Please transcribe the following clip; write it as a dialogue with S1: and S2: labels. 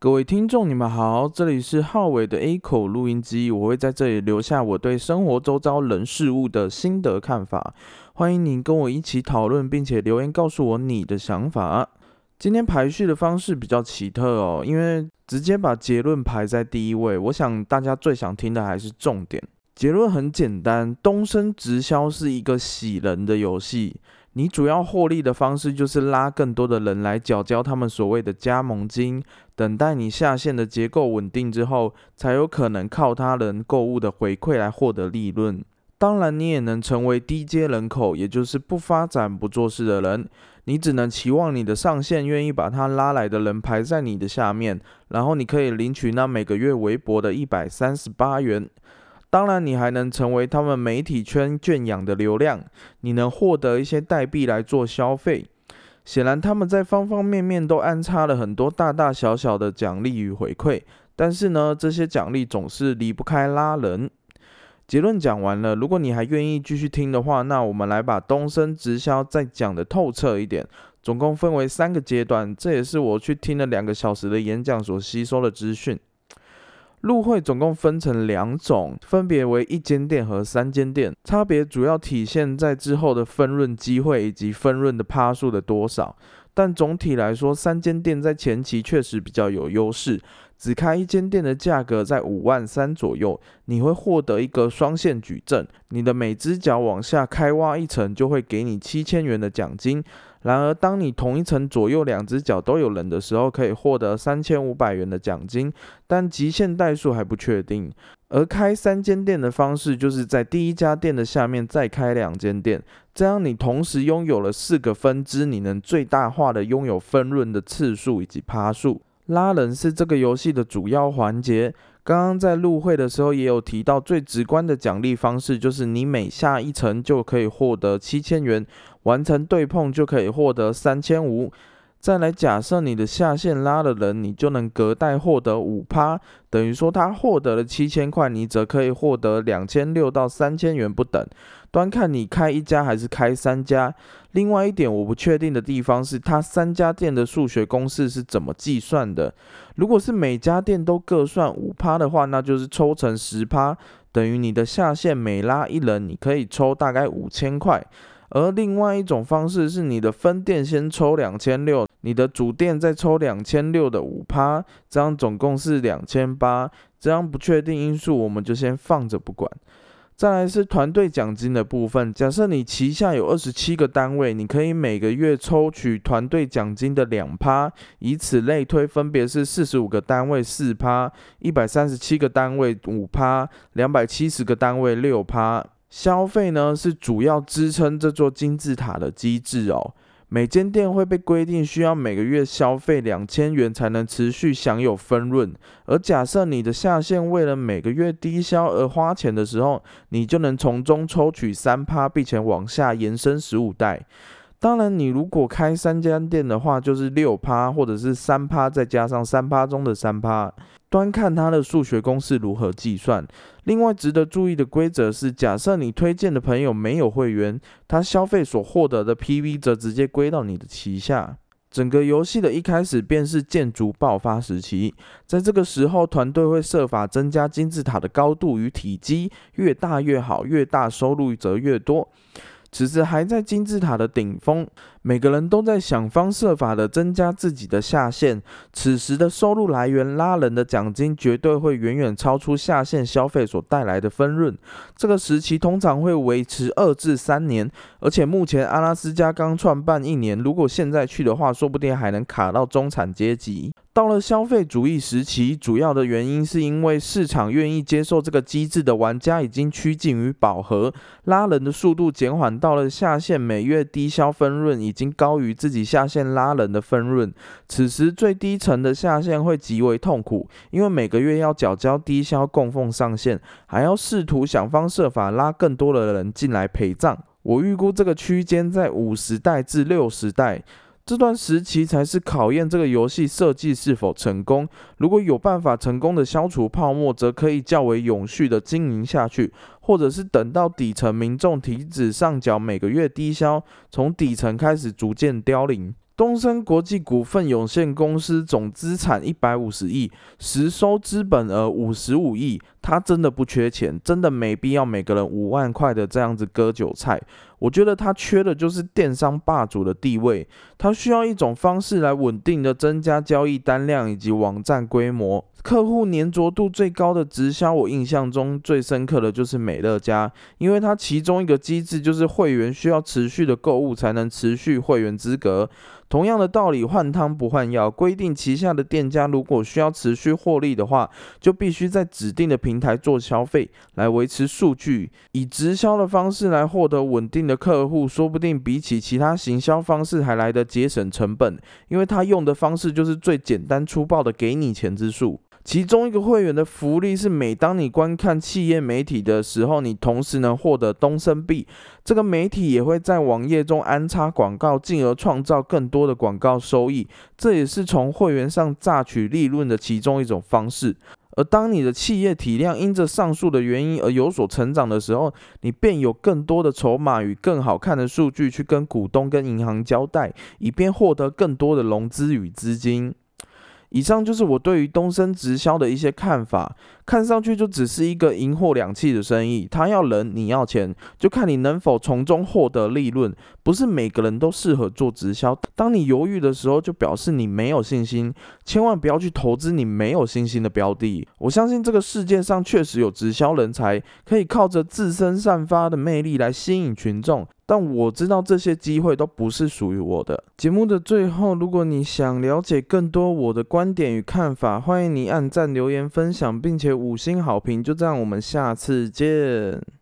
S1: 各位听众，你们好，这里是浩伟的 A 口录音机，我会在这里留下我对生活周遭人事物的心得看法，欢迎您跟我一起讨论，并且留言告诉我你的想法。今天排序的方式比较奇特哦，因为直接把结论排在第一位，我想大家最想听的还是重点。结论很简单，东升直销是一个喜人的游戏。你主要获利的方式就是拉更多的人来缴交他们所谓的加盟金，等待你下线的结构稳定之后，才有可能靠他人购物的回馈来获得利润。当然，你也能成为低阶人口，也就是不发展、不做事的人。你只能期望你的上线愿意把他拉来的人排在你的下面，然后你可以领取那每个月微薄的一百三十八元。当然，你还能成为他们媒体圈圈养的流量，你能获得一些代币来做消费。显然，他们在方方面面都安插了很多大大小小的奖励与回馈，但是呢，这些奖励总是离不开拉人。结论讲完了，如果你还愿意继续听的话，那我们来把东升直销再讲的透彻一点。总共分为三个阶段，这也是我去听了两个小时的演讲所吸收的资讯。入会总共分成两种，分别为一间店和三间店，差别主要体现在之后的分润机会以及分润的趴数的多少。但总体来说，三间店在前期确实比较有优势。只开一间店的价格在五万三左右，你会获得一个双线矩阵，你的每只脚往下开挖一层，就会给你七千元的奖金。然而，当你同一层左右两只脚都有人的时候，可以获得三千五百元的奖金，但极限代数还不确定。而开三间店的方式，就是在第一家店的下面再开两间店，这样你同时拥有了四个分支，你能最大化的拥有分润的次数以及趴数。拉人是这个游戏的主要环节。刚刚在入会的时候也有提到，最直观的奖励方式就是你每下一层就可以获得七千元，完成对碰就可以获得三千五。再来假设你的下线拉的人，你就能隔代获得五趴，等于说他获得了七千块，你则可以获得两千六到三千元不等。端看你开一家还是开三家。另外一点我不确定的地方是，它三家店的数学公式是怎么计算的？如果是每家店都各算五趴的话，那就是抽成十趴，等于你的下线每拉一人，你可以抽大概五千块。而另外一种方式是，你的分店先抽两千六，你的主店再抽两千六的五趴，这样总共是两千八。这样不确定因素我们就先放着不管。再来是团队奖金的部分。假设你旗下有二十七个单位，你可以每个月抽取团队奖金的两趴，以此类推，分别是四十五个单位四趴，一百三十七个单位五趴，两百七十个单位六趴。消费呢是主要支撑这座金字塔的机制哦。每间店会被规定需要每个月消费两千元才能持续享有分润，而假设你的下线为了每个月低消而花钱的时候，你就能从中抽取三趴，并且往下延伸十五代。当然，你如果开三家店的话，就是六趴，或者是三趴再加上三趴中的三趴，端看它的数学公式如何计算。另外值得注意的规则是，假设你推荐的朋友没有会员，他消费所获得的 PV 则直接归到你的旗下。整个游戏的一开始便是建筑爆发时期，在这个时候，团队会设法增加金字塔的高度与体积，越大越好，越大收入则越多。此时还在金字塔的顶峰，每个人都在想方设法的增加自己的下限。此时的收入来源拉人的奖金绝对会远远超出下线消费所带来的分润。这个时期通常会维持二至三年，而且目前阿拉斯加刚创办一年，如果现在去的话，说不定还能卡到中产阶级。到了消费主义时期，主要的原因是因为市场愿意接受这个机制的玩家已经趋近于饱和，拉人的速度减缓到了下线每月低消分润已经高于自己下线拉人的分润。此时最低层的下线会极为痛苦，因为每个月要缴交低消供奉上限，还要试图想方设法拉更多的人进来陪葬。我预估这个区间在五十代至六十代。这段时期才是考验这个游戏设计是否成功。如果有办法成功的消除泡沫，则可以较为永续的经营下去；或者是等到底层民众停止上缴每个月低消，从底层开始逐渐凋零。东森国际股份有限公司总资产一百五十亿，实收资本额五十五亿，他真的不缺钱，真的没必要每个人五万块的这样子割韭菜。我觉得他缺的就是电商霸主的地位，他需要一种方式来稳定的增加交易单量以及网站规模。客户粘着度最高的直销，我印象中最深刻的就是美乐家，因为它其中一个机制就是会员需要持续的购物才能持续会员资格。同样的道理，换汤不换药，规定旗下的店家如果需要持续获利的话，就必须在指定的平台做消费来维持数据。以直销的方式来获得稳定的客户，说不定比起其他行销方式还来得节省成本，因为他用的方式就是最简单粗暴的给你钱之术。其中一个会员的福利是，每当你观看企业媒体的时候，你同时能获得东升币。这个媒体也会在网页中安插广告，进而创造更多的广告收益。这也是从会员上榨取利润的其中一种方式。而当你的企业体量因着上述的原因而有所成长的时候，你便有更多的筹码与更好看的数据去跟股东、跟银行交代，以便获得更多的融资与资金。以上就是我对于东升直销的一些看法，看上去就只是一个银货两讫的生意，他要人，你要钱，就看你能否从中获得利润。不是每个人都适合做直销，当你犹豫的时候，就表示你没有信心，千万不要去投资你没有信心的标的。我相信这个世界上确实有直销人才，可以靠着自身散发的魅力来吸引群众。但我知道这些机会都不是属于我的。节目的最后，如果你想了解更多我的观点与看法，欢迎你按赞、留言、分享，并且五星好评。就这样，我们下次见。